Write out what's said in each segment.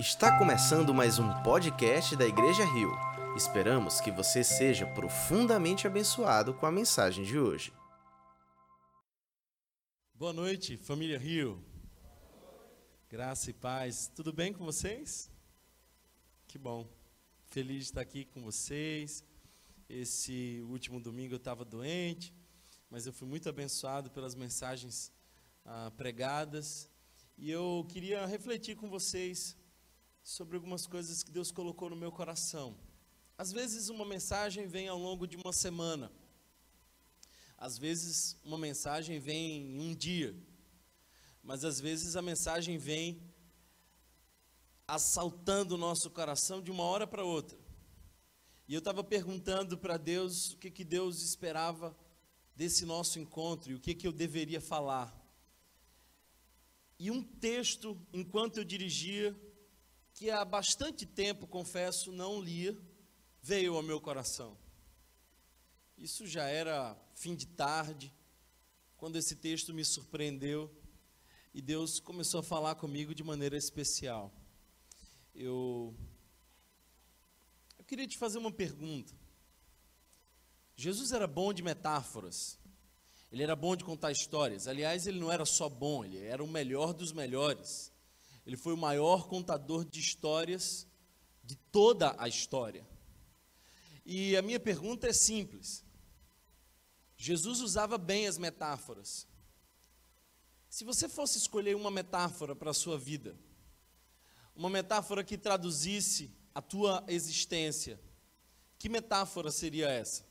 Está começando mais um podcast da Igreja Rio. Esperamos que você seja profundamente abençoado com a mensagem de hoje. Boa noite, família Rio. Graça e paz. Tudo bem com vocês? Que bom. Feliz de estar aqui com vocês. Esse último domingo eu estava doente, mas eu fui muito abençoado pelas mensagens ah, pregadas. E eu queria refletir com vocês sobre algumas coisas que Deus colocou no meu coração. Às vezes uma mensagem vem ao longo de uma semana. Às vezes uma mensagem vem em um dia. Mas às vezes a mensagem vem assaltando o nosso coração de uma hora para outra. E eu estava perguntando para Deus o que, que Deus esperava desse nosso encontro e o que, que eu deveria falar. E um texto, enquanto eu dirigia, que há bastante tempo, confesso, não lia, veio ao meu coração. Isso já era fim de tarde, quando esse texto me surpreendeu e Deus começou a falar comigo de maneira especial. Eu, eu queria te fazer uma pergunta. Jesus era bom de metáforas, ele era bom de contar histórias. Aliás, ele não era só bom, ele era o melhor dos melhores. Ele foi o maior contador de histórias de toda a história. E a minha pergunta é simples. Jesus usava bem as metáforas. Se você fosse escolher uma metáfora para a sua vida, uma metáfora que traduzisse a tua existência, que metáfora seria essa?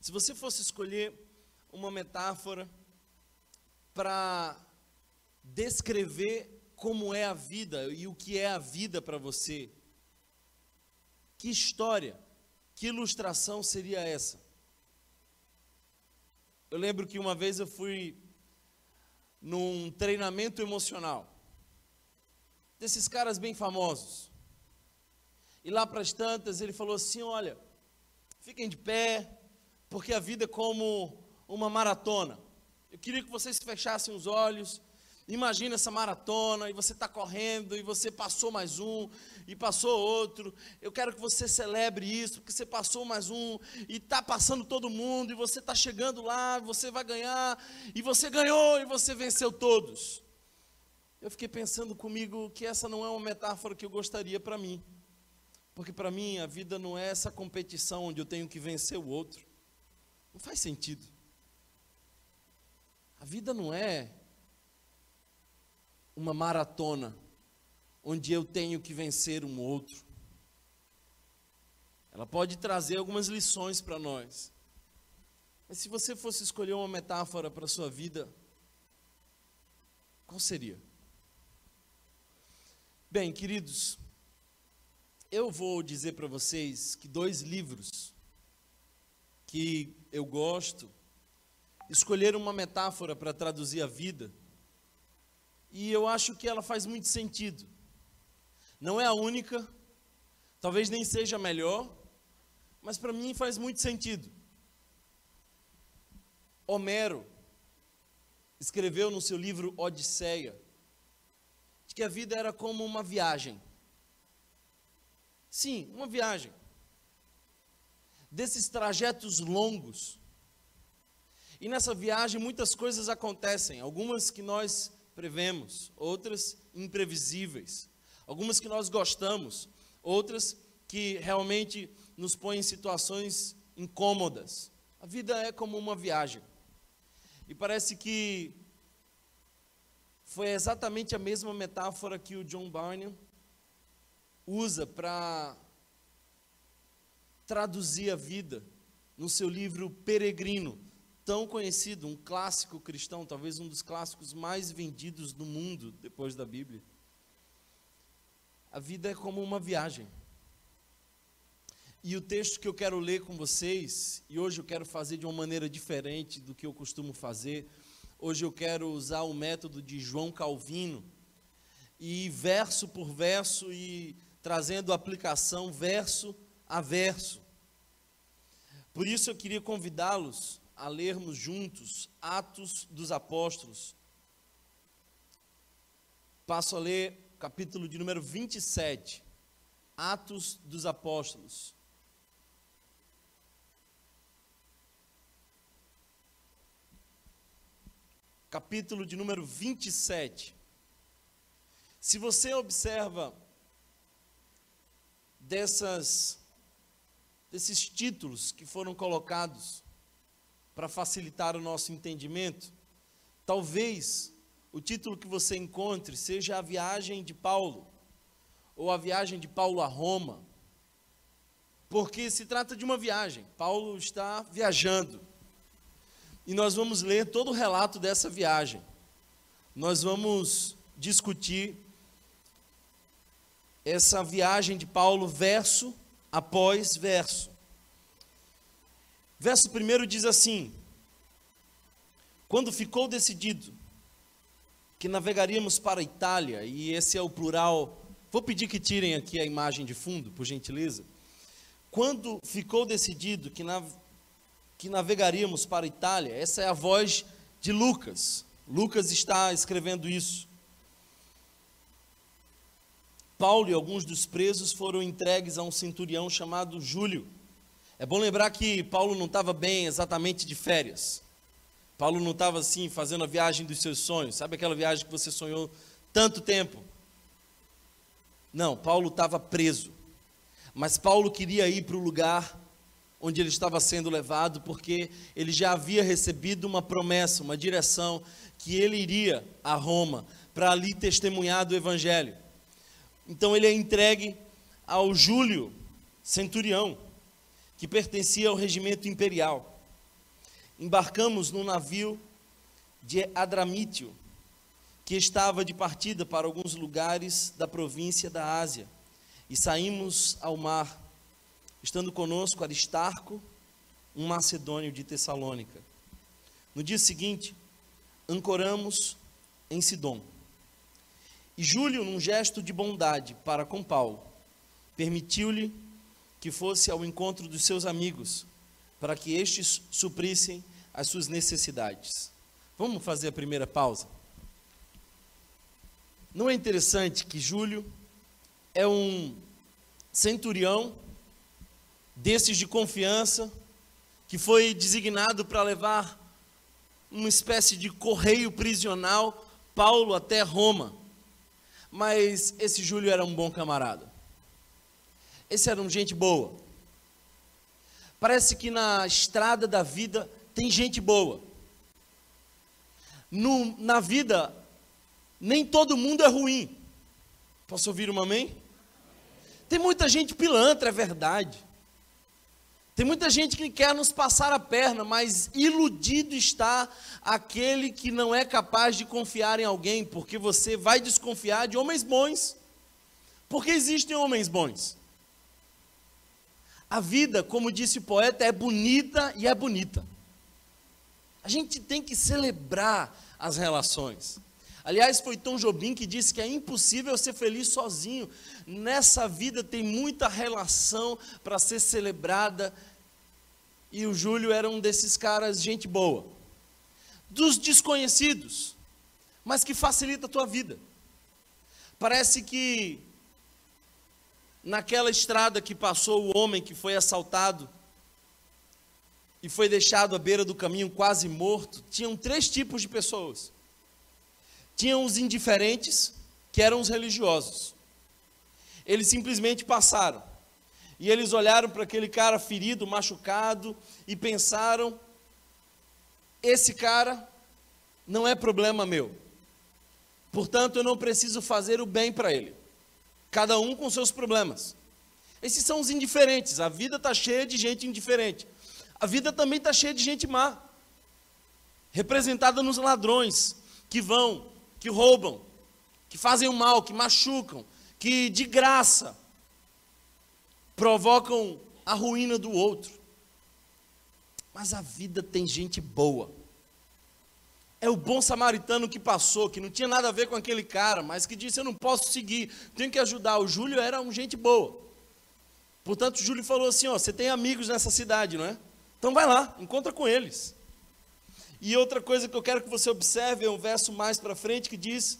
Se você fosse escolher uma metáfora para descrever como é a vida e o que é a vida para você, que história, que ilustração seria essa? Eu lembro que uma vez eu fui num treinamento emocional, desses caras bem famosos. E lá para as tantas ele falou assim: Olha, fiquem de pé, porque a vida é como uma maratona. Eu queria que vocês fechassem os olhos Imagina essa maratona e você está correndo e você passou mais um e passou outro. Eu quero que você celebre isso, porque você passou mais um e está passando todo mundo e você está chegando lá, você vai ganhar e você ganhou e você venceu todos. Eu fiquei pensando comigo que essa não é uma metáfora que eu gostaria para mim, porque para mim a vida não é essa competição onde eu tenho que vencer o outro. Não faz sentido. A vida não é uma maratona onde eu tenho que vencer um outro. Ela pode trazer algumas lições para nós. Mas se você fosse escolher uma metáfora para a sua vida, qual seria? Bem, queridos, eu vou dizer para vocês que dois livros que eu gosto escolheram uma metáfora para traduzir a vida e eu acho que ela faz muito sentido. Não é a única, talvez nem seja a melhor, mas para mim faz muito sentido. Homero escreveu no seu livro Odisseia de que a vida era como uma viagem. Sim, uma viagem. Desses trajetos longos. E nessa viagem muitas coisas acontecem, algumas que nós prevemos, outras imprevisíveis, algumas que nós gostamos, outras que realmente nos põem em situações incômodas. A vida é como uma viagem. E parece que foi exatamente a mesma metáfora que o John Barnum usa para traduzir a vida no seu livro Peregrino, tão conhecido, um clássico cristão, talvez um dos clássicos mais vendidos do mundo depois da Bíblia. A vida é como uma viagem. E o texto que eu quero ler com vocês, e hoje eu quero fazer de uma maneira diferente do que eu costumo fazer, hoje eu quero usar o método de João Calvino, e verso por verso, e trazendo aplicação verso a verso. Por isso eu queria convidá-los a lermos juntos Atos dos Apóstolos. Passo a ler capítulo de número 27, Atos dos Apóstolos. Capítulo de número 27. Se você observa dessas desses títulos que foram colocados para facilitar o nosso entendimento, talvez o título que você encontre seja a viagem de Paulo, ou a viagem de Paulo a Roma, porque se trata de uma viagem. Paulo está viajando. E nós vamos ler todo o relato dessa viagem. Nós vamos discutir essa viagem de Paulo verso após verso. Verso primeiro diz assim: Quando ficou decidido que navegaríamos para a Itália, e esse é o plural, vou pedir que tirem aqui a imagem de fundo, por gentileza. Quando ficou decidido que, que navegaríamos para a Itália, essa é a voz de Lucas. Lucas está escrevendo isso. Paulo e alguns dos presos foram entregues a um centurião chamado Júlio. É bom lembrar que Paulo não estava bem exatamente de férias. Paulo não estava assim fazendo a viagem dos seus sonhos. Sabe aquela viagem que você sonhou tanto tempo? Não, Paulo estava preso. Mas Paulo queria ir para o lugar onde ele estava sendo levado, porque ele já havia recebido uma promessa, uma direção, que ele iria a Roma para ali testemunhar do Evangelho. Então ele é entregue ao Júlio, centurião, que pertencia ao regimento imperial. Embarcamos num navio de Adramítio, que estava de partida para alguns lugares da província da Ásia, e saímos ao mar, estando conosco Aristarco, um macedônio de Tessalônica. No dia seguinte, ancoramos em Sidom. E Júlio, num gesto de bondade para com Paulo, permitiu-lhe que fosse ao encontro dos seus amigos, para que estes suprissem as suas necessidades. Vamos fazer a primeira pausa? Não é interessante que Júlio é um centurião desses de confiança, que foi designado para levar uma espécie de correio prisional Paulo até Roma mas esse Júlio era um bom camarada. Esse era um gente boa. Parece que na estrada da vida tem gente boa. No, na vida, nem todo mundo é ruim. Posso ouvir um amém? Tem muita gente pilantra, é verdade. Tem muita gente que quer nos passar a perna, mas iludido está aquele que não é capaz de confiar em alguém, porque você vai desconfiar de homens bons. Porque existem homens bons. A vida, como disse o poeta, é bonita e é bonita. A gente tem que celebrar as relações. Aliás, foi Tom Jobim que disse que é impossível ser feliz sozinho. Nessa vida tem muita relação para ser celebrada. E o Júlio era um desses caras, gente boa. Dos desconhecidos, mas que facilita a tua vida. Parece que naquela estrada que passou o homem que foi assaltado e foi deixado à beira do caminho quase morto, tinham três tipos de pessoas. Tinham os indiferentes, que eram os religiosos. Eles simplesmente passaram. E eles olharam para aquele cara ferido, machucado, e pensaram: esse cara não é problema meu. Portanto, eu não preciso fazer o bem para ele. Cada um com seus problemas. Esses são os indiferentes. A vida está cheia de gente indiferente. A vida também está cheia de gente má, representada nos ladrões que vão que roubam, que fazem o mal, que machucam, que de graça provocam a ruína do outro. Mas a vida tem gente boa. É o bom samaritano que passou, que não tinha nada a ver com aquele cara, mas que disse: Eu não posso seguir, tenho que ajudar. O Júlio era um gente boa. Portanto, o Júlio falou assim: Ó, você tem amigos nessa cidade, não é? Então vai lá, encontra com eles. E outra coisa que eu quero que você observe é um verso mais para frente que diz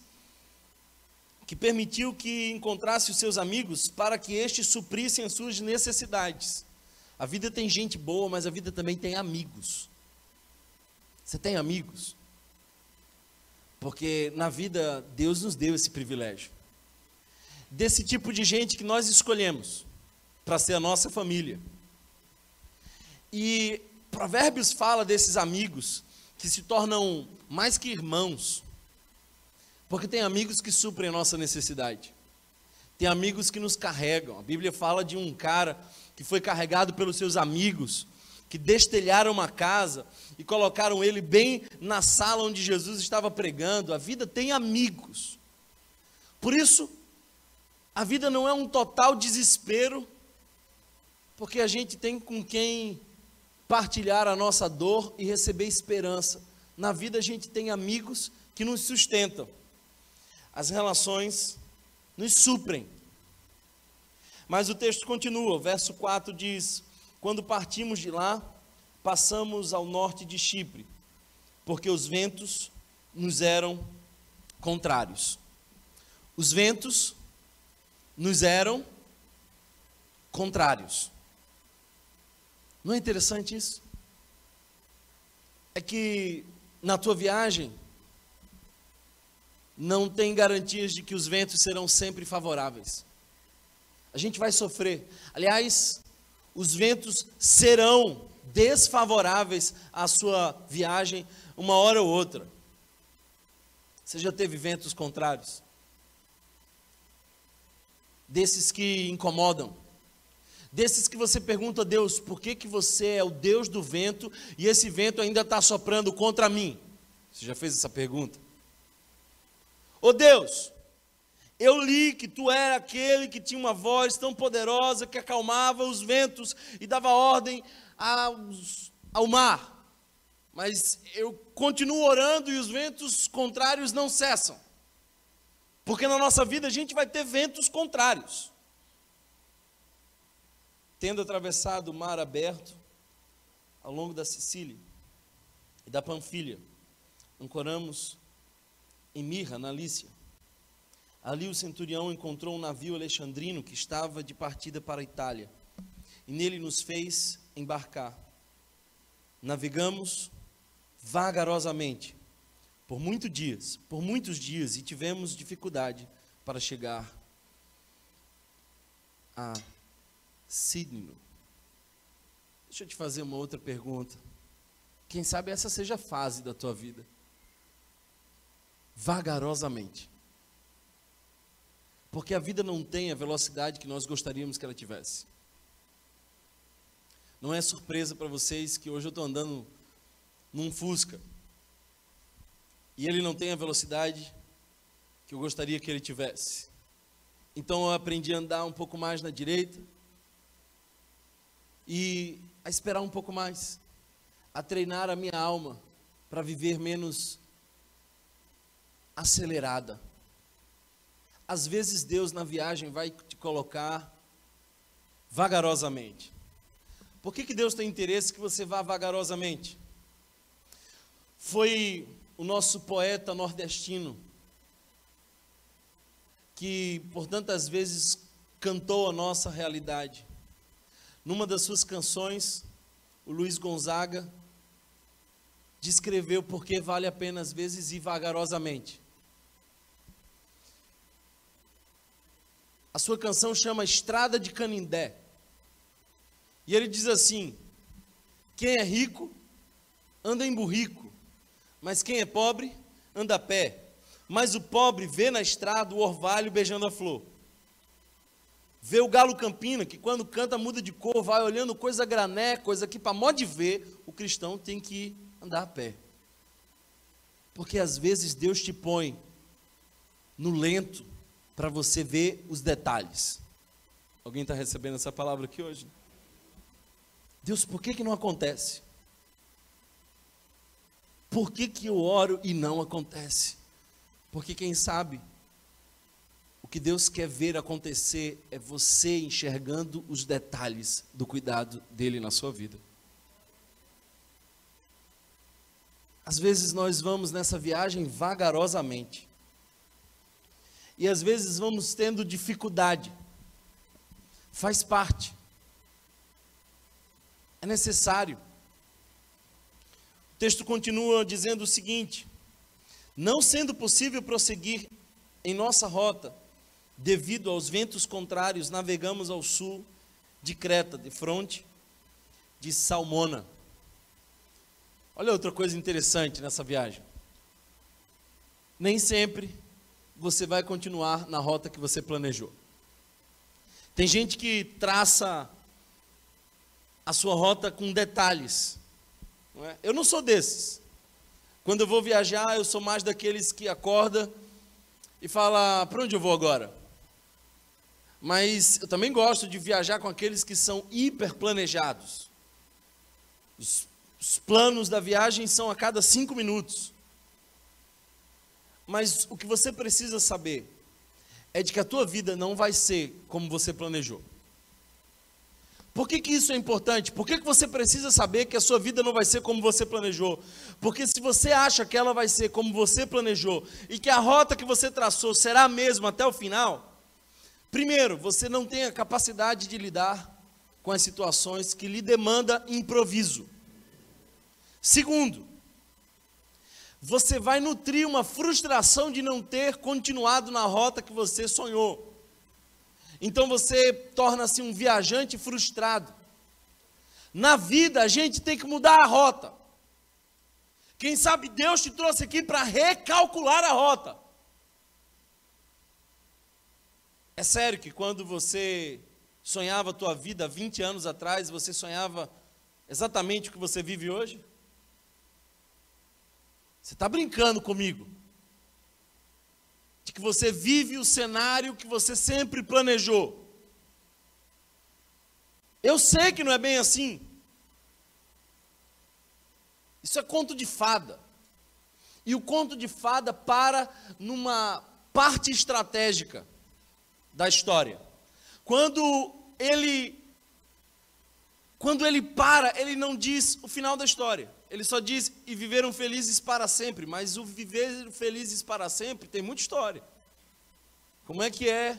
que permitiu que encontrasse os seus amigos para que estes suprissem as suas necessidades. A vida tem gente boa, mas a vida também tem amigos. Você tem amigos? Porque na vida Deus nos deu esse privilégio. Desse tipo de gente que nós escolhemos para ser a nossa família. E Provérbios fala desses amigos que se tornam mais que irmãos, porque tem amigos que suprem a nossa necessidade. Tem amigos que nos carregam. A Bíblia fala de um cara que foi carregado pelos seus amigos, que destelharam uma casa e colocaram ele bem na sala onde Jesus estava pregando. A vida tem amigos. Por isso, a vida não é um total desespero, porque a gente tem com quem partilhar a nossa dor e receber esperança. Na vida a gente tem amigos que nos sustentam as relações nos suprem. Mas o texto continua, o verso 4 diz: Quando partimos de lá, passamos ao norte de Chipre, porque os ventos nos eram contrários. Os ventos nos eram contrários. Não é interessante isso? É que na tua viagem, não tem garantias de que os ventos serão sempre favoráveis. A gente vai sofrer. Aliás, os ventos serão desfavoráveis à sua viagem uma hora ou outra. Você já teve ventos contrários? Desses que incomodam. Desses que você pergunta a Deus, por que, que você é o Deus do vento e esse vento ainda está soprando contra mim? Você já fez essa pergunta? Ô Deus, eu li que tu era aquele que tinha uma voz tão poderosa que acalmava os ventos e dava ordem aos, ao mar. Mas eu continuo orando e os ventos contrários não cessam. Porque na nossa vida a gente vai ter ventos contrários. Tendo atravessado o mar aberto ao longo da Sicília e da Panfilha, ancoramos em Mirra, na Lícia. Ali o centurião encontrou um navio alexandrino que estava de partida para a Itália, e nele nos fez embarcar. Navegamos vagarosamente por muitos dias, por muitos dias, e tivemos dificuldade para chegar a Sydney. Deixa eu te fazer uma outra pergunta. Quem sabe essa seja a fase da tua vida vagarosamente. Porque a vida não tem a velocidade que nós gostaríamos que ela tivesse. Não é surpresa para vocês que hoje eu estou andando num Fusca. E ele não tem a velocidade que eu gostaria que ele tivesse. Então eu aprendi a andar um pouco mais na direita e a esperar um pouco mais, a treinar a minha alma para viver menos acelerada. Às vezes Deus na viagem vai te colocar vagarosamente. Por que, que Deus tem interesse que você vá vagarosamente? Foi o nosso poeta nordestino que por tantas vezes cantou a nossa realidade. Numa das suas canções, o Luiz Gonzaga descreveu por que vale a pena às vezes ir vagarosamente. A sua canção chama Estrada de Canindé. E ele diz assim: Quem é rico anda em burrico, mas quem é pobre anda a pé. Mas o pobre vê na estrada o orvalho beijando a flor. Vê o galo campina, que quando canta muda de cor, vai olhando coisa grané, coisa que para modo de ver, o cristão tem que andar a pé. Porque às vezes Deus te põe no lento, para você ver os detalhes. Alguém está recebendo essa palavra aqui hoje? Deus, por que, que não acontece? Por que, que eu oro e não acontece? Porque quem sabe, o que Deus quer ver acontecer é você enxergando os detalhes do cuidado dele na sua vida. Às vezes nós vamos nessa viagem vagarosamente. E às vezes vamos tendo dificuldade. Faz parte. É necessário. O texto continua dizendo o seguinte: Não sendo possível prosseguir em nossa rota, devido aos ventos contrários, navegamos ao sul de Creta, de fronte de Salmona. Olha outra coisa interessante nessa viagem. Nem sempre você vai continuar na rota que você planejou. Tem gente que traça a sua rota com detalhes. Não é? Eu não sou desses. Quando eu vou viajar, eu sou mais daqueles que acorda e fala: para onde eu vou agora? Mas eu também gosto de viajar com aqueles que são hiper planejados. Os, os planos da viagem são a cada cinco minutos. Mas o que você precisa saber é de que a tua vida não vai ser como você planejou. Por que, que isso é importante? Por que, que você precisa saber que a sua vida não vai ser como você planejou? Porque se você acha que ela vai ser como você planejou e que a rota que você traçou será a mesma até o final, primeiro, você não tem a capacidade de lidar com as situações que lhe demanda improviso. Segundo, você vai nutrir uma frustração de não ter continuado na rota que você sonhou. Então você torna-se um viajante frustrado. Na vida a gente tem que mudar a rota. Quem sabe Deus te trouxe aqui para recalcular a rota. É sério que quando você sonhava a tua vida 20 anos atrás, você sonhava exatamente o que você vive hoje? Você está brincando comigo? De que você vive o cenário que você sempre planejou. Eu sei que não é bem assim. Isso é conto de fada. E o conto de fada para numa parte estratégica da história. Quando ele quando ele para, ele não diz o final da história. Ele só diz, e viveram felizes para sempre. Mas o viver felizes para sempre tem muita história. Como é que é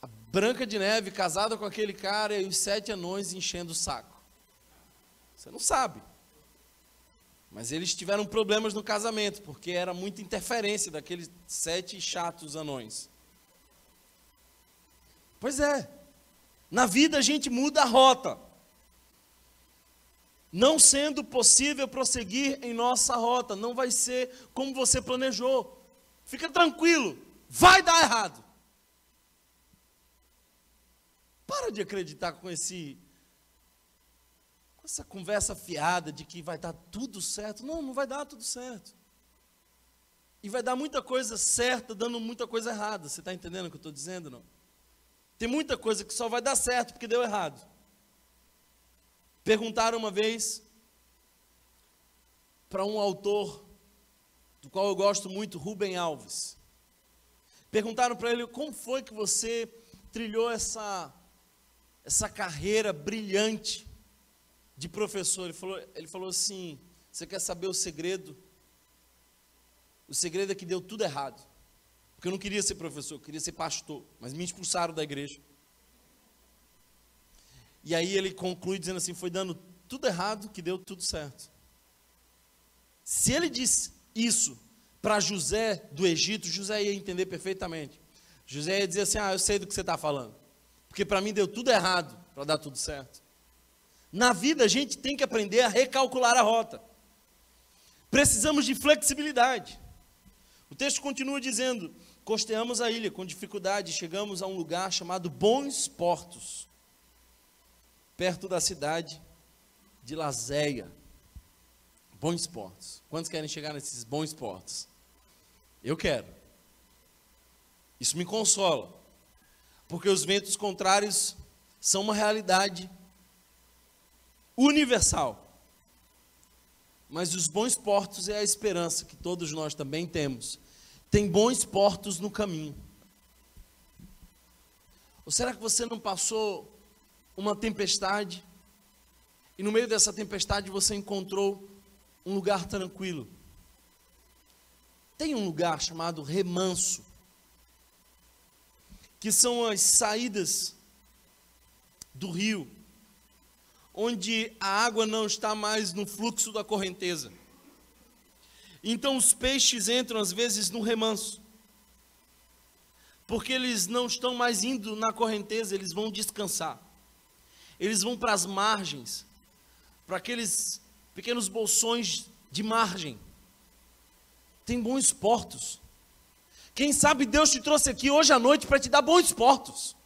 a Branca de Neve casada com aquele cara e os sete anões enchendo o saco? Você não sabe. Mas eles tiveram problemas no casamento, porque era muita interferência daqueles sete chatos anões. Pois é. Na vida a gente muda a rota não sendo possível prosseguir em nossa rota, não vai ser como você planejou. Fica tranquilo, vai dar errado. Para de acreditar com esse com essa conversa fiada de que vai dar tudo certo. Não, não vai dar tudo certo. E vai dar muita coisa certa, dando muita coisa errada. Você está entendendo o que eu estou dizendo, não? Tem muita coisa que só vai dar certo porque deu errado. Perguntaram uma vez para um autor, do qual eu gosto muito, Rubem Alves. Perguntaram para ele como foi que você trilhou essa, essa carreira brilhante de professor. Ele falou, ele falou assim: Você quer saber o segredo? O segredo é que deu tudo errado. Porque eu não queria ser professor, eu queria ser pastor, mas me expulsaram da igreja. E aí ele conclui dizendo assim: foi dando tudo errado que deu tudo certo. Se ele disse isso para José do Egito, José ia entender perfeitamente. José ia dizer assim: Ah, eu sei do que você está falando. Porque para mim deu tudo errado para dar tudo certo. Na vida a gente tem que aprender a recalcular a rota. Precisamos de flexibilidade. O texto continua dizendo: Costeamos a ilha com dificuldade, chegamos a um lugar chamado Bons Portos perto da cidade de Lazéia. Bons portos. Quantos querem chegar nesses bons portos? Eu quero. Isso me consola. Porque os ventos contrários são uma realidade universal. Mas os bons portos é a esperança que todos nós também temos. Tem bons portos no caminho. Ou será que você não passou uma tempestade, e no meio dessa tempestade você encontrou um lugar tranquilo. Tem um lugar chamado remanso que são as saídas do rio, onde a água não está mais no fluxo da correnteza. Então os peixes entram às vezes no remanso, porque eles não estão mais indo na correnteza, eles vão descansar. Eles vão para as margens, para aqueles pequenos bolsões de margem. Tem bons portos. Quem sabe Deus te trouxe aqui hoje à noite para te dar bons portos.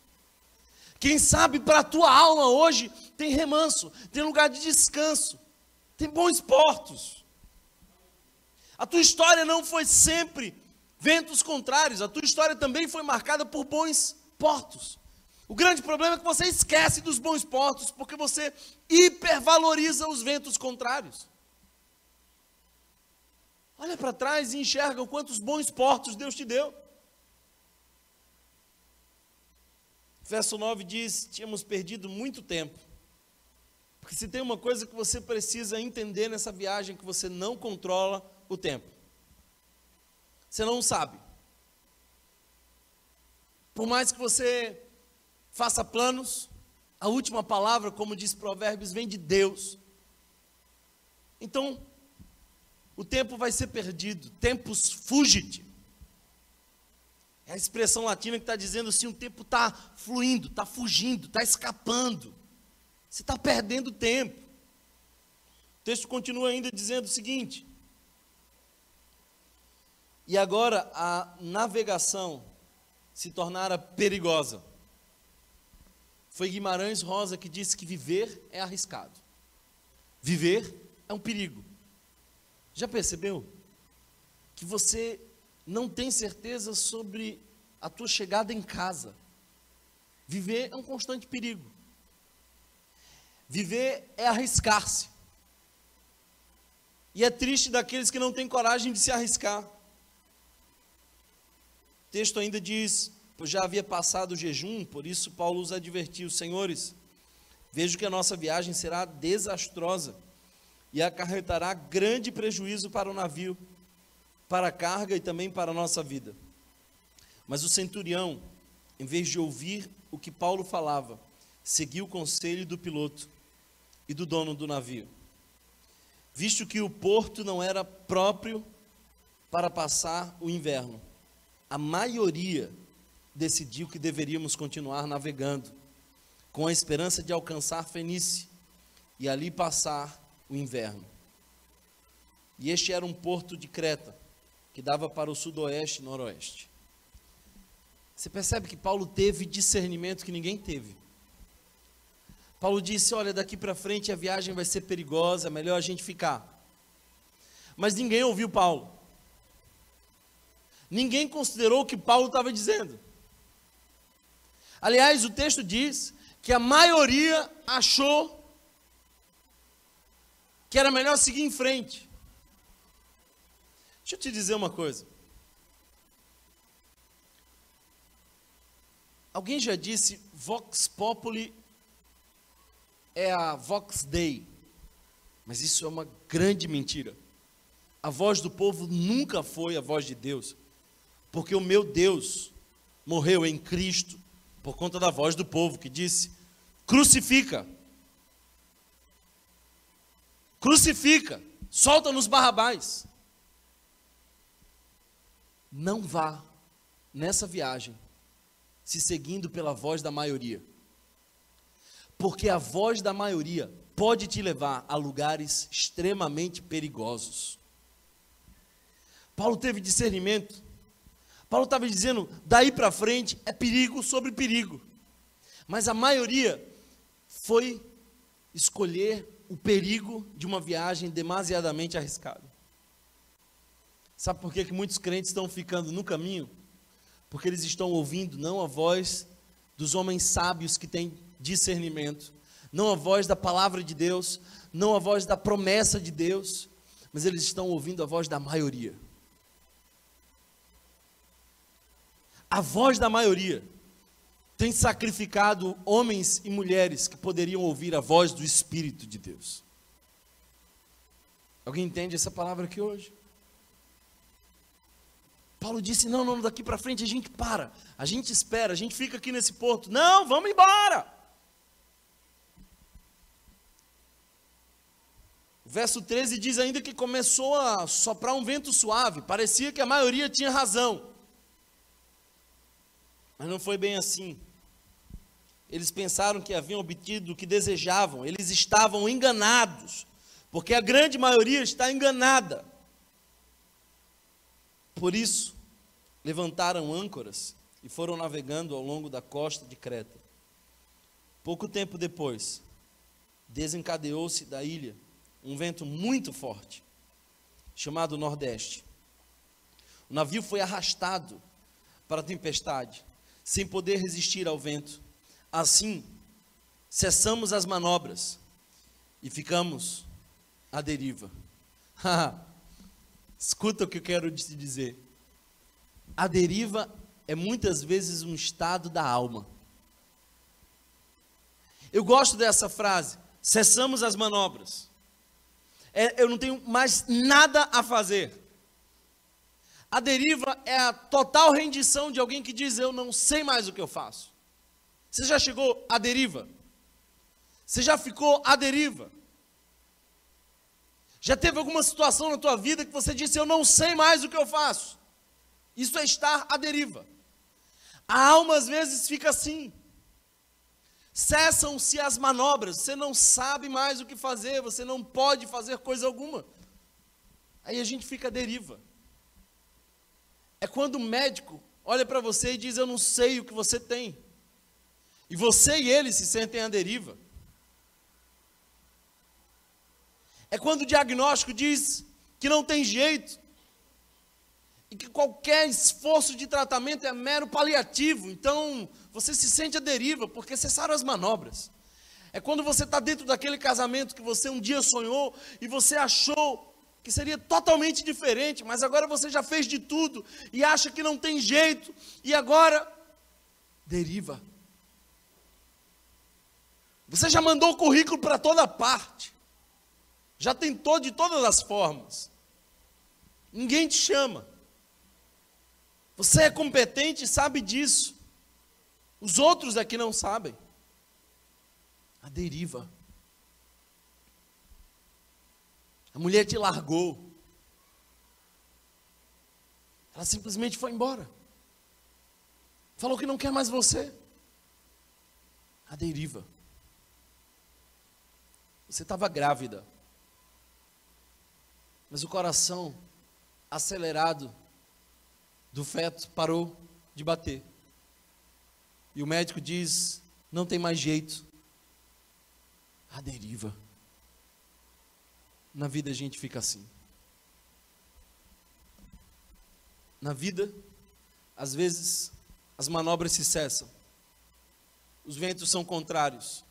Quem sabe para a tua alma hoje tem remanso, tem lugar de descanso, tem bons portos. A tua história não foi sempre ventos contrários, a tua história também foi marcada por bons portos. O grande problema é que você esquece dos bons portos, porque você hipervaloriza os ventos contrários. Olha para trás e enxerga quantos bons portos Deus te deu. Verso 9 diz: Tínhamos perdido muito tempo. Porque se tem uma coisa que você precisa entender nessa viagem, que você não controla o tempo. Você não sabe. Por mais que você faça planos, a última palavra, como diz Provérbios, vem de Deus. Então, o tempo vai ser perdido, tempos fugit. É a expressão latina que está dizendo assim: o tempo está fluindo, está fugindo, está escapando. Você está perdendo tempo. O texto continua ainda dizendo o seguinte: e agora a navegação se tornara perigosa. Foi Guimarães Rosa que disse que viver é arriscado. Viver é um perigo. Já percebeu? Que você não tem certeza sobre a tua chegada em casa. Viver é um constante perigo. Viver é arriscar-se. E é triste daqueles que não têm coragem de se arriscar. O texto ainda diz: já havia passado o jejum, por isso Paulo os advertiu: Senhores, vejo que a nossa viagem será desastrosa e acarretará grande prejuízo para o navio, para a carga e também para a nossa vida. Mas o centurião, em vez de ouvir o que Paulo falava, seguiu o conselho do piloto e do dono do navio. Visto que o porto não era próprio para passar o inverno, a maioria decidiu que deveríamos continuar navegando, com a esperança de alcançar Fenícia e ali passar o inverno. E este era um porto de Creta, que dava para o sudoeste e noroeste. Você percebe que Paulo teve discernimento que ninguém teve. Paulo disse: Olha, daqui para frente a viagem vai ser perigosa, é melhor a gente ficar. Mas ninguém ouviu Paulo. Ninguém considerou o que Paulo estava dizendo. Aliás, o texto diz que a maioria achou que era melhor seguir em frente. Deixa eu te dizer uma coisa. Alguém já disse Vox Populi é a Vox Dei, mas isso é uma grande mentira. A voz do povo nunca foi a voz de Deus, porque o meu Deus morreu em Cristo por conta da voz do povo que disse: crucifica. Crucifica, solta-nos Barrabás. Não vá nessa viagem se seguindo pela voz da maioria. Porque a voz da maioria pode te levar a lugares extremamente perigosos. Paulo teve discernimento. Paulo estava dizendo, daí para frente é perigo sobre perigo. Mas a maioria foi escolher o perigo de uma viagem demasiadamente arriscada. Sabe por que, que muitos crentes estão ficando no caminho? Porque eles estão ouvindo não a voz dos homens sábios que têm discernimento, não a voz da palavra de Deus, não a voz da promessa de Deus, mas eles estão ouvindo a voz da maioria. A voz da maioria tem sacrificado homens e mulheres que poderiam ouvir a voz do Espírito de Deus. Alguém entende essa palavra aqui hoje? Paulo disse: não, não, daqui para frente a gente para, a gente espera, a gente fica aqui nesse porto. Não, vamos embora. O verso 13 diz ainda que começou a soprar um vento suave, parecia que a maioria tinha razão. Mas não foi bem assim. Eles pensaram que haviam obtido o que desejavam, eles estavam enganados, porque a grande maioria está enganada. Por isso, levantaram âncoras e foram navegando ao longo da costa de Creta. Pouco tempo depois, desencadeou-se da ilha um vento muito forte, chamado Nordeste. O navio foi arrastado para a tempestade, sem poder resistir ao vento. Assim, cessamos as manobras e ficamos à deriva. Escuta o que eu quero te dizer. A deriva é muitas vezes um estado da alma. Eu gosto dessa frase. Cessamos as manobras. É, eu não tenho mais nada a fazer. A deriva é a total rendição de alguém que diz: Eu não sei mais o que eu faço. Você já chegou à deriva? Você já ficou à deriva? Já teve alguma situação na tua vida que você disse: Eu não sei mais o que eu faço? Isso é estar à deriva. A alma às vezes fica assim. Cessam-se as manobras, você não sabe mais o que fazer, você não pode fazer coisa alguma. Aí a gente fica à deriva. É quando o médico olha para você e diz: Eu não sei o que você tem. E você e ele se sentem à deriva. É quando o diagnóstico diz que não tem jeito. E que qualquer esforço de tratamento é mero paliativo. Então, você se sente à deriva, porque cessaram as manobras. É quando você está dentro daquele casamento que você um dia sonhou e você achou que seria totalmente diferente, mas agora você já fez de tudo e acha que não tem jeito, e agora deriva. Você já mandou o currículo para toda parte. Já tentou de todas as formas. Ninguém te chama. Você é competente e sabe disso. Os outros aqui não sabem. A deriva. A mulher te largou. Ela simplesmente foi embora. Falou que não quer mais você. A deriva. Você estava grávida. Mas o coração acelerado do feto parou de bater. E o médico diz: não tem mais jeito. A deriva. Na vida a gente fica assim. Na vida, às vezes, as manobras se cessam. Os ventos são contrários.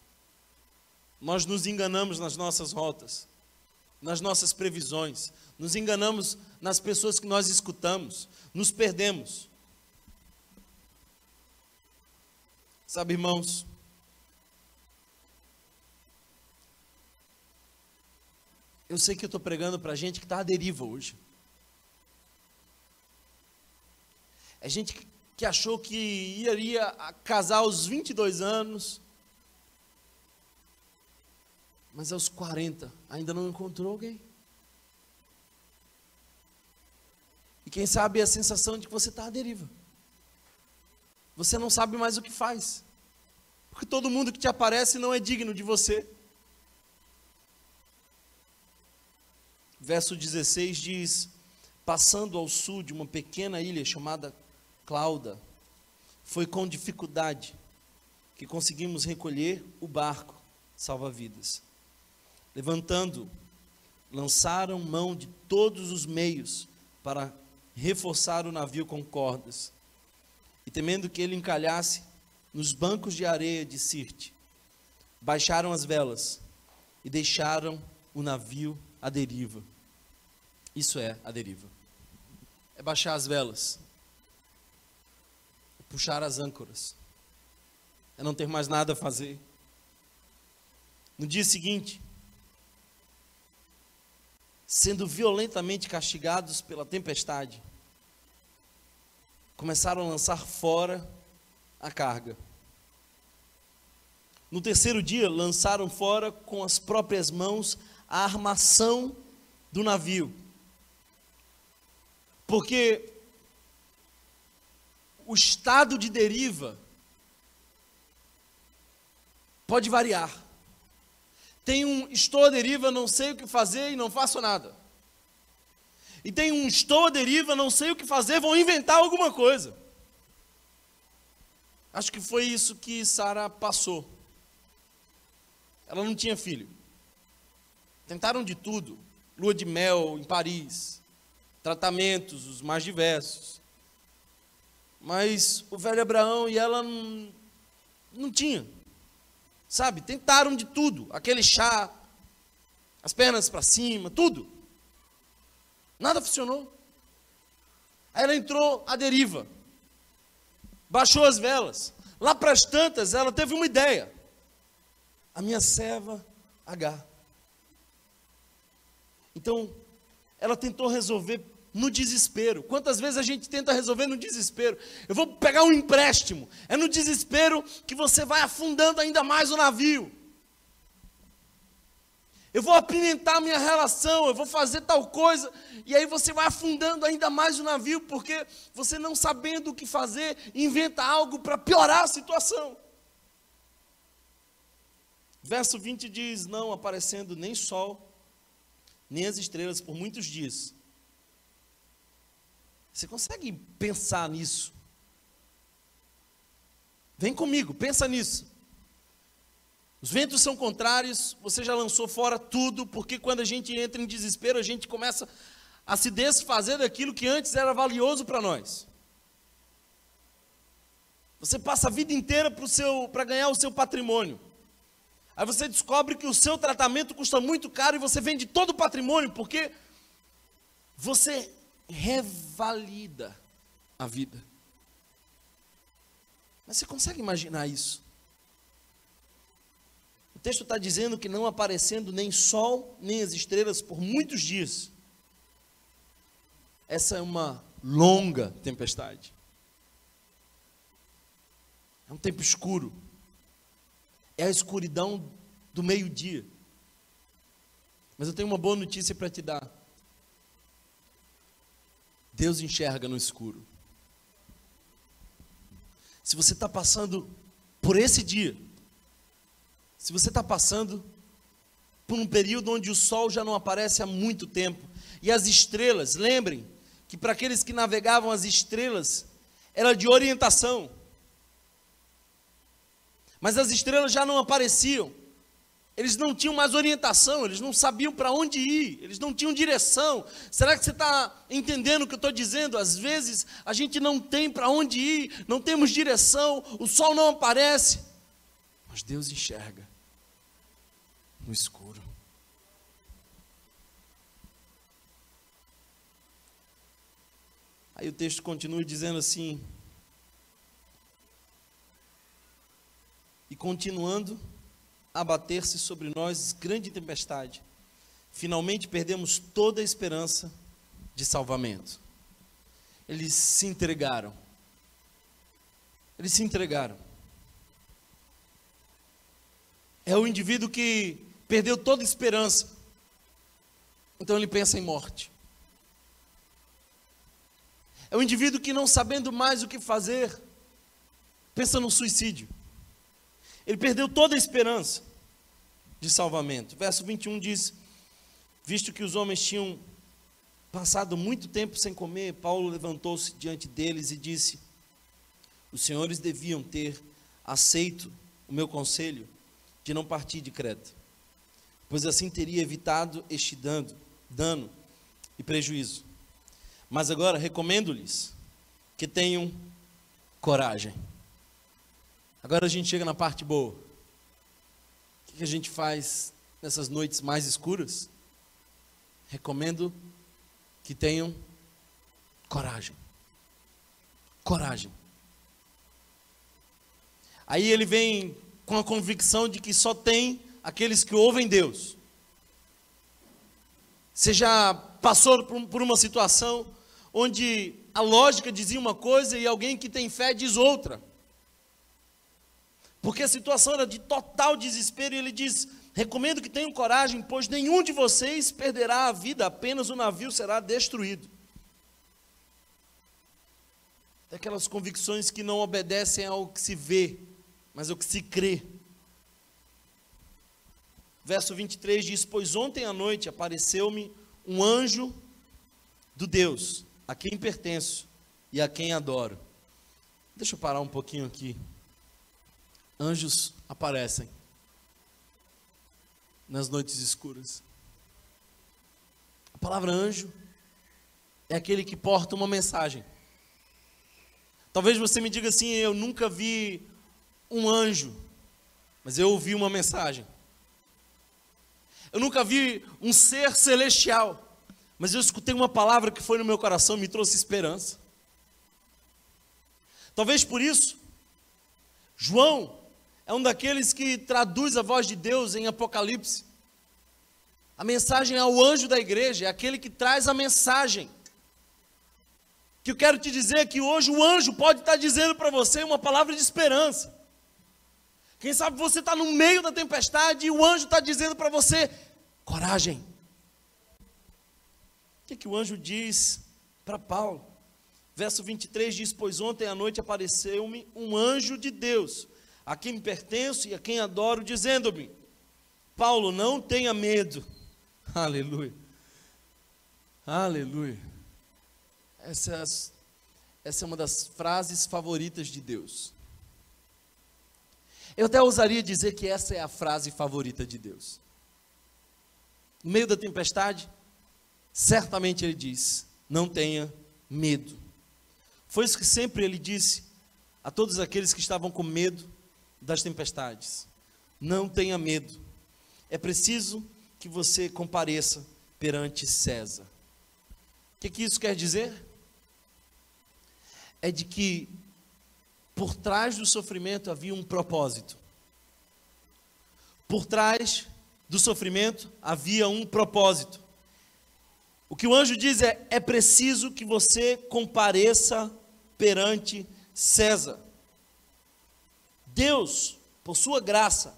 Nós nos enganamos nas nossas rotas nas nossas previsões, nos enganamos nas pessoas que nós escutamos, nos perdemos. Sabe, irmãos, eu sei que eu estou pregando para gente que está à deriva hoje. É gente que achou que iria casar aos 22 anos, mas aos 40 ainda não encontrou alguém. E quem sabe a sensação de que você está à deriva. Você não sabe mais o que faz. Porque todo mundo que te aparece não é digno de você. Verso 16 diz: Passando ao sul de uma pequena ilha chamada Clauda, foi com dificuldade que conseguimos recolher o barco salva-vidas. Levantando, lançaram mão de todos os meios para reforçar o navio com cordas. E temendo que ele encalhasse nos bancos de areia de Sirte, baixaram as velas e deixaram o navio à deriva. Isso é a deriva. É baixar as velas, é puxar as âncoras, é não ter mais nada a fazer. No dia seguinte, sendo violentamente castigados pela tempestade. começaram a lançar fora a carga. No terceiro dia, lançaram fora com as próprias mãos a armação do navio. Porque o estado de deriva pode variar. Tem um estou à deriva, não sei o que fazer e não faço nada. E tem um estou à deriva, não sei o que fazer, vou inventar alguma coisa. Acho que foi isso que Sara passou. Ela não tinha filho. Tentaram de tudo: lua de mel em Paris, tratamentos os mais diversos. Mas o velho Abraão e ela não, não tinha. Sabe? Tentaram de tudo, aquele chá, as pernas para cima, tudo. Nada funcionou. Aí ela entrou à deriva. Baixou as velas. Lá para as tantas, ela teve uma ideia. A minha serva H. Então, ela tentou resolver no desespero. Quantas vezes a gente tenta resolver no desespero? Eu vou pegar um empréstimo. É no desespero que você vai afundando ainda mais o navio. Eu vou apimentar minha relação, eu vou fazer tal coisa, e aí você vai afundando ainda mais o navio, porque você não sabendo o que fazer, inventa algo para piorar a situação. Verso 20 diz: Não aparecendo nem sol, nem as estrelas por muitos dias. Você consegue pensar nisso? Vem comigo, pensa nisso. Os ventos são contrários, você já lançou fora tudo, porque quando a gente entra em desespero, a gente começa a se desfazer daquilo que antes era valioso para nós. Você passa a vida inteira para ganhar o seu patrimônio. Aí você descobre que o seu tratamento custa muito caro e você vende todo o patrimônio, porque você revalida a vida. Mas você consegue imaginar isso? O texto está dizendo que não aparecendo nem sol, nem as estrelas por muitos dias. Essa é uma longa tempestade. É um tempo escuro. É a escuridão do meio-dia. Mas eu tenho uma boa notícia para te dar. Deus enxerga no escuro. Se você está passando por esse dia, se você está passando por um período onde o sol já não aparece há muito tempo, e as estrelas, lembrem que para aqueles que navegavam as estrelas, era de orientação, mas as estrelas já não apareciam, eles não tinham mais orientação, eles não sabiam para onde ir, eles não tinham direção. Será que você está entendendo o que eu estou dizendo? Às vezes a gente não tem para onde ir, não temos direção, o sol não aparece, mas Deus enxerga no escuro. Aí o texto continua dizendo assim: e continuando abater-se sobre nós grande tempestade. Finalmente perdemos toda a esperança de salvamento. Eles se entregaram. Eles se entregaram. É o indivíduo que perdeu toda a esperança. Então ele pensa em morte. É o indivíduo que não sabendo mais o que fazer, pensa no suicídio. Ele perdeu toda a esperança de salvamento. Verso 21 diz: Visto que os homens tinham passado muito tempo sem comer, Paulo levantou-se diante deles e disse: Os senhores deviam ter aceito o meu conselho de não partir de Creta, pois assim teria evitado este dano, dano e prejuízo. Mas agora recomendo-lhes que tenham coragem Agora a gente chega na parte boa. O que a gente faz nessas noites mais escuras? Recomendo que tenham coragem. Coragem. Aí ele vem com a convicção de que só tem aqueles que ouvem Deus. Você já passou por uma situação onde a lógica dizia uma coisa e alguém que tem fé diz outra. Porque a situação era de total desespero e ele diz: Recomendo que tenham coragem, pois nenhum de vocês perderá a vida, apenas o navio será destruído. Daquelas convicções que não obedecem ao que se vê, mas ao que se crê. Verso 23 diz: Pois ontem à noite apareceu-me um anjo do Deus, a quem pertenço e a quem adoro. Deixa eu parar um pouquinho aqui. Anjos aparecem nas noites escuras. A palavra anjo é aquele que porta uma mensagem. Talvez você me diga assim: eu nunca vi um anjo, mas eu ouvi uma mensagem. Eu nunca vi um ser celestial, mas eu escutei uma palavra que foi no meu coração e me trouxe esperança. Talvez por isso, João é um daqueles que traduz a voz de Deus em Apocalipse. A mensagem ao anjo da igreja é aquele que traz a mensagem. Que eu quero te dizer é que hoje o anjo pode estar dizendo para você uma palavra de esperança. Quem sabe você está no meio da tempestade e o anjo está dizendo para você: coragem. O que, que o anjo diz para Paulo? Verso 23 diz: Pois ontem à noite apareceu-me um anjo de Deus a quem pertenço e a quem adoro, dizendo-me: Paulo, não tenha medo. Aleluia. Aleluia. Essa, essa é uma das frases favoritas de Deus. Eu até ousaria dizer que essa é a frase favorita de Deus. No meio da tempestade, certamente ele diz: Não tenha medo. Foi isso que sempre ele disse a todos aqueles que estavam com medo das tempestades. Não tenha medo. É preciso que você compareça perante César. O que, que isso quer dizer? É de que por trás do sofrimento havia um propósito. Por trás do sofrimento havia um propósito. O que o anjo diz é: é preciso que você compareça perante César. Deus, por sua graça,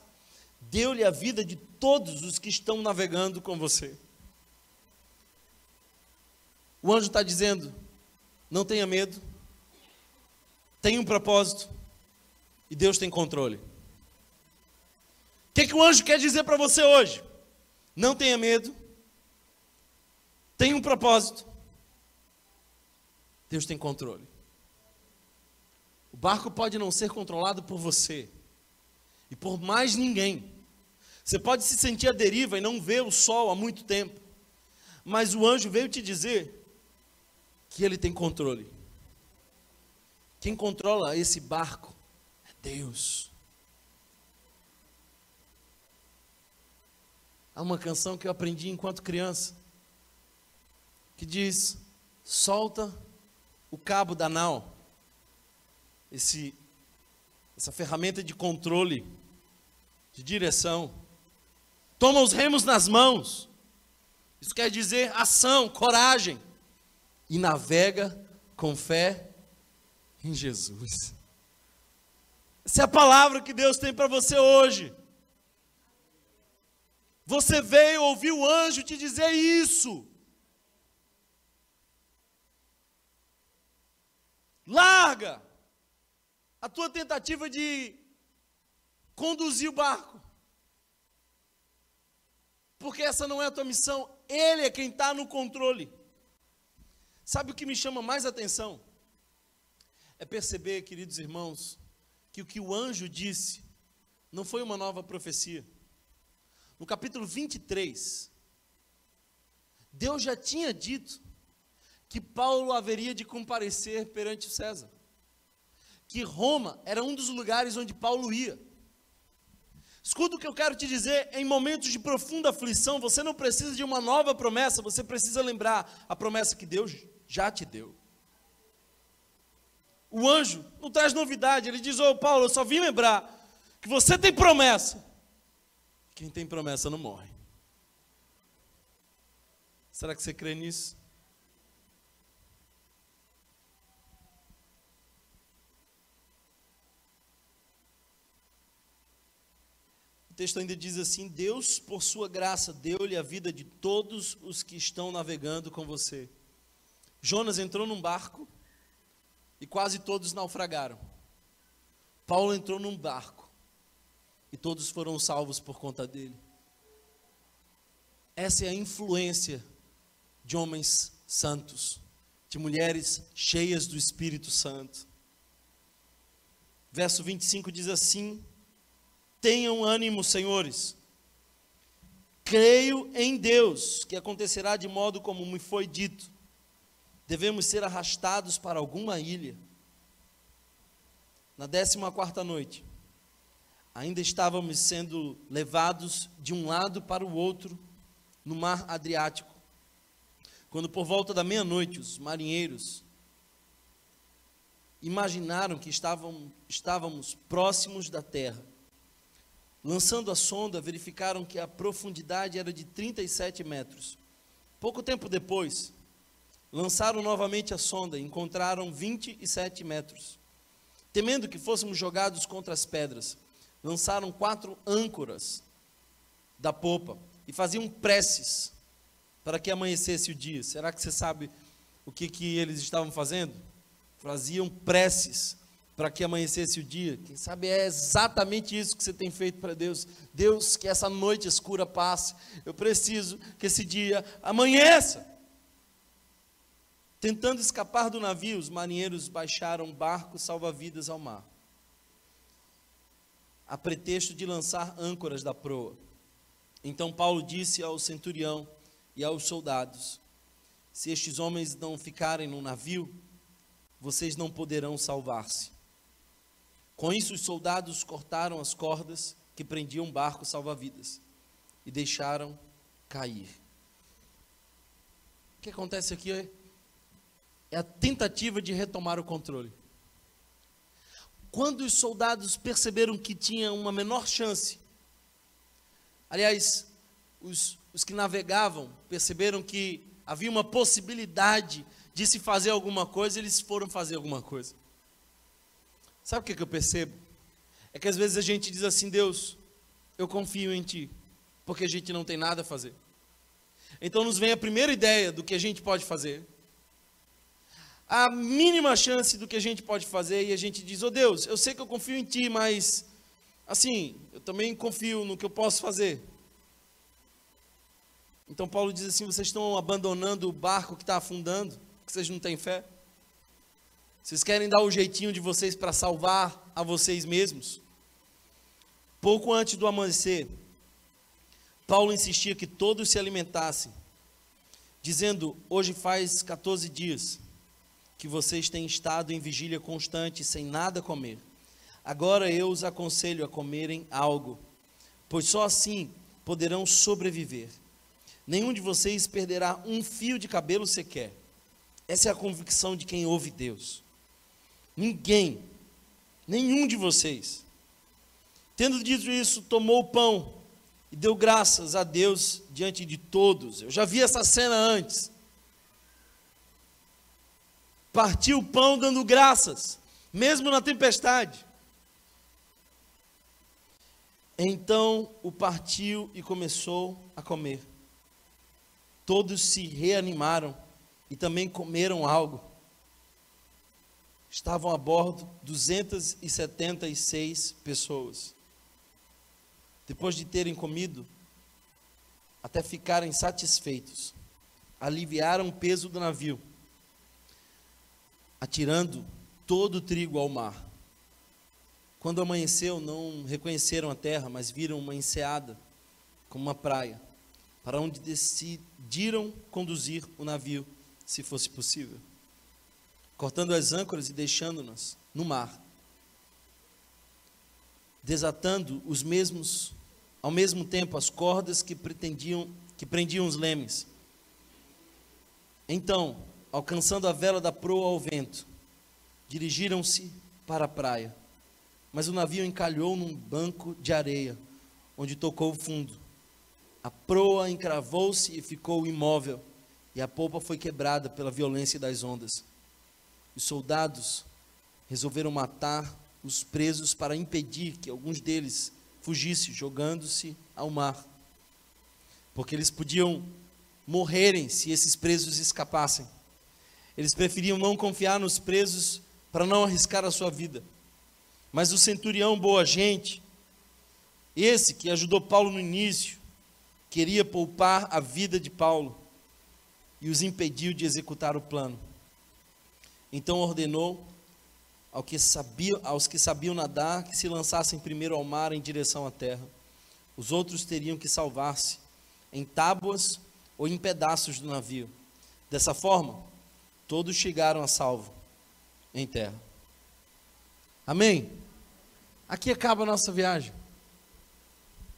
deu-lhe a vida de todos os que estão navegando com você. O anjo está dizendo: não tenha medo, tem um propósito e Deus tem controle. O que, que o anjo quer dizer para você hoje? Não tenha medo, tem um propósito, Deus tem controle. O barco pode não ser controlado por você e por mais ninguém. Você pode se sentir à deriva e não ver o sol há muito tempo, mas o anjo veio te dizer que ele tem controle. Quem controla esse barco é Deus. Há uma canção que eu aprendi enquanto criança que diz: solta o cabo da nau esse, essa ferramenta de controle, de direção. Toma os remos nas mãos. Isso quer dizer ação, coragem. E navega com fé em Jesus. Essa é a palavra que Deus tem para você hoje. Você veio ouvir o anjo te dizer isso. Larga a tua tentativa de conduzir o barco. Porque essa não é a tua missão, Ele é quem está no controle. Sabe o que me chama mais atenção? É perceber, queridos irmãos, que o que o anjo disse não foi uma nova profecia. No capítulo 23, Deus já tinha dito que Paulo haveria de comparecer perante César que Roma era um dos lugares onde Paulo ia. Escuta o que eu quero te dizer: em momentos de profunda aflição, você não precisa de uma nova promessa, você precisa lembrar a promessa que Deus já te deu. O anjo não traz novidade, ele diz: Ô oh, Paulo, eu só vim lembrar que você tem promessa. Quem tem promessa não morre. Será que você crê nisso? Texto ainda diz assim: Deus, por sua graça, deu-lhe a vida de todos os que estão navegando com você. Jonas entrou num barco e quase todos naufragaram. Paulo entrou num barco e todos foram salvos por conta dele. Essa é a influência de homens santos, de mulheres cheias do Espírito Santo. Verso 25 diz assim: Tenham ânimo, senhores. Creio em Deus, que acontecerá de modo como me foi dito. Devemos ser arrastados para alguma ilha. Na décima quarta noite, ainda estávamos sendo levados de um lado para o outro no mar Adriático. Quando por volta da meia-noite os marinheiros imaginaram que estávamos próximos da terra. Lançando a sonda, verificaram que a profundidade era de 37 metros. Pouco tempo depois, lançaram novamente a sonda e encontraram 27 metros. Temendo que fôssemos jogados contra as pedras, lançaram quatro âncoras da popa e faziam preces para que amanhecesse o dia. Será que você sabe o que, que eles estavam fazendo? Faziam preces para que amanhecesse o dia. Quem sabe é exatamente isso que você tem feito para Deus. Deus, que essa noite escura passe. Eu preciso que esse dia amanheça. Tentando escapar do navio, os marinheiros baixaram barcos salva-vidas ao mar, a pretexto de lançar âncoras da proa. Então Paulo disse ao centurião e aos soldados: Se estes homens não ficarem no navio, vocês não poderão salvar-se. Com isso, os soldados cortaram as cordas que prendiam o barco salva-vidas e deixaram cair. O que acontece aqui é, é a tentativa de retomar o controle. Quando os soldados perceberam que tinha uma menor chance Aliás, os, os que navegavam perceberam que havia uma possibilidade de se fazer alguma coisa, eles foram fazer alguma coisa. Sabe o que, que eu percebo? É que às vezes a gente diz assim: Deus, eu confio em Ti, porque a gente não tem nada a fazer. Então nos vem a primeira ideia do que a gente pode fazer, a mínima chance do que a gente pode fazer, e a gente diz: Oh Deus, eu sei que eu confio em Ti, mas assim, eu também confio no que eu posso fazer. Então Paulo diz assim: vocês estão abandonando o barco que está afundando, porque vocês não têm fé. Vocês querem dar o jeitinho de vocês para salvar a vocês mesmos. Pouco antes do amanhecer, Paulo insistia que todos se alimentassem, dizendo: Hoje faz 14 dias que vocês têm estado em vigília constante, sem nada comer. Agora eu os aconselho a comerem algo, pois só assim poderão sobreviver. Nenhum de vocês perderá um fio de cabelo sequer. Essa é a convicção de quem ouve Deus. Ninguém, nenhum de vocês. Tendo dito isso, tomou o pão e deu graças a Deus diante de todos. Eu já vi essa cena antes. Partiu o pão dando graças, mesmo na tempestade. Então o partiu e começou a comer. Todos se reanimaram e também comeram algo. Estavam a bordo 276 pessoas. Depois de terem comido, até ficarem satisfeitos, aliviaram o peso do navio, atirando todo o trigo ao mar. Quando amanheceu, não reconheceram a terra, mas viram uma enseada, como uma praia, para onde decidiram conduzir o navio, se fosse possível, cortando as âncoras e deixando-nas no mar, desatando os mesmos, ao mesmo tempo, as cordas que pretendiam, que prendiam os lemes. Então, alcançando a vela da proa ao vento, dirigiram-se para a praia mas o navio encalhou num banco de areia, onde tocou o fundo. A proa encravou-se e ficou imóvel, e a polpa foi quebrada pela violência das ondas. Os soldados resolveram matar os presos para impedir que alguns deles fugisse, jogando-se ao mar. Porque eles podiam morrerem se esses presos escapassem. Eles preferiam não confiar nos presos para não arriscar a sua vida. Mas o centurião, boa gente, esse que ajudou Paulo no início, queria poupar a vida de Paulo e os impediu de executar o plano. Então ordenou ao que sabia, aos que sabiam nadar que se lançassem primeiro ao mar em direção à terra. Os outros teriam que salvar-se em tábuas ou em pedaços do navio. Dessa forma, todos chegaram a salvo em terra. Amém? Aqui acaba a nossa viagem.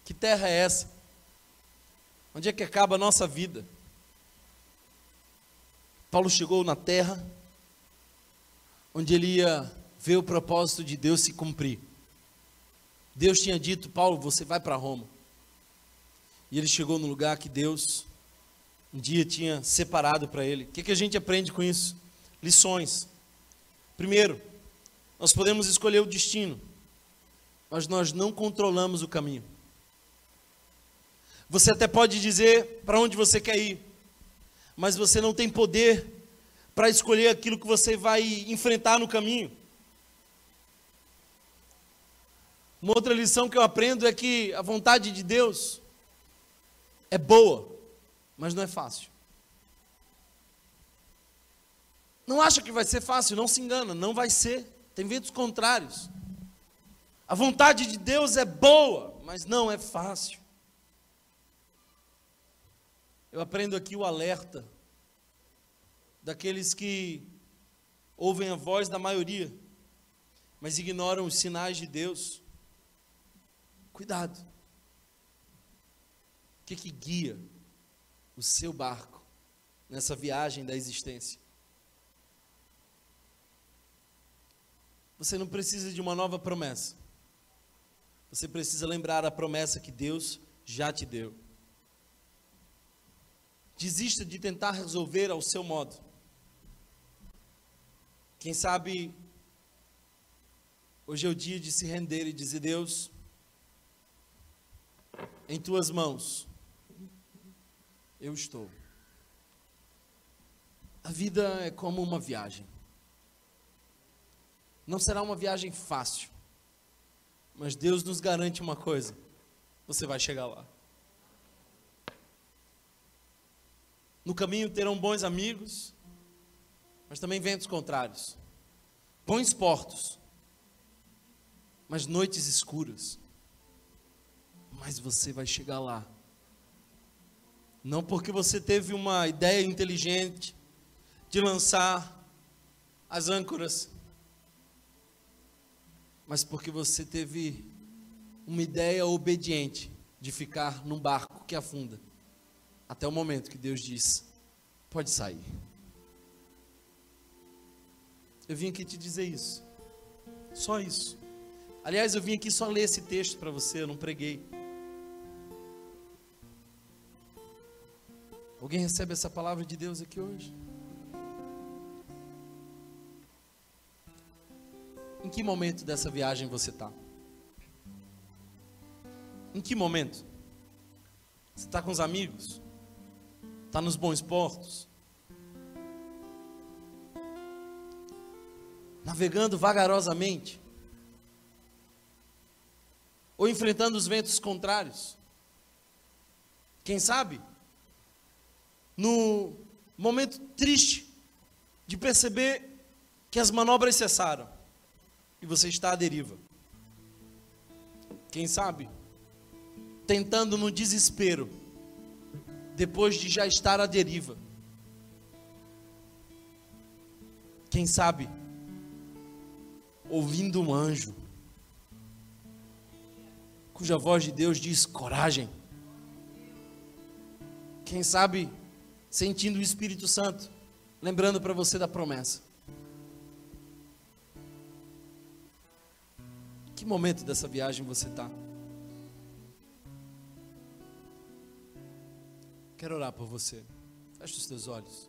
Que terra é essa? Onde é que acaba a nossa vida? Paulo chegou na terra onde ele ia ver o propósito de Deus se cumprir. Deus tinha dito, Paulo, você vai para Roma. E ele chegou no lugar que Deus um dia tinha separado para ele. O que, que a gente aprende com isso? Lições. Primeiro, nós podemos escolher o destino, mas nós não controlamos o caminho. Você até pode dizer para onde você quer ir, mas você não tem poder para escolher aquilo que você vai enfrentar no caminho. Uma outra lição que eu aprendo é que a vontade de Deus é boa, mas não é fácil. Não acha que vai ser fácil, não se engana, não vai ser. Tem ventos contrários. A vontade de Deus é boa, mas não é fácil. Eu aprendo aqui o alerta daqueles que ouvem a voz da maioria, mas ignoram os sinais de Deus. Cuidado. O que, que guia o seu barco nessa viagem da existência? Você não precisa de uma nova promessa. Você precisa lembrar a promessa que Deus já te deu. Desista de tentar resolver ao seu modo. Quem sabe hoje é o dia de se render e dizer: Deus, em tuas mãos eu estou. A vida é como uma viagem. Não será uma viagem fácil, mas Deus nos garante uma coisa: você vai chegar lá. No caminho terão bons amigos, mas também ventos contrários. Bons portos, mas noites escuras mas você vai chegar lá. Não porque você teve uma ideia inteligente de lançar as âncoras, mas porque você teve uma ideia obediente de ficar num barco que afunda, até o momento que Deus diz: pode sair. Eu vim aqui te dizer isso, só isso. Aliás, eu vim aqui só ler esse texto para você, eu não preguei. Alguém recebe essa palavra de Deus aqui hoje? Em que momento dessa viagem você está? Em que momento? Você está com os amigos? Está nos bons portos? Navegando vagarosamente? Ou enfrentando os ventos contrários? Quem sabe? no momento triste de perceber que as manobras cessaram e você está à deriva. Quem sabe, tentando no desespero, depois de já estar à deriva. Quem sabe, ouvindo um anjo, cuja voz de Deus diz: coragem. Quem sabe, sentindo o Espírito Santo, lembrando para você da promessa. Que momento dessa viagem você está? Quero orar por você. Feche os teus olhos.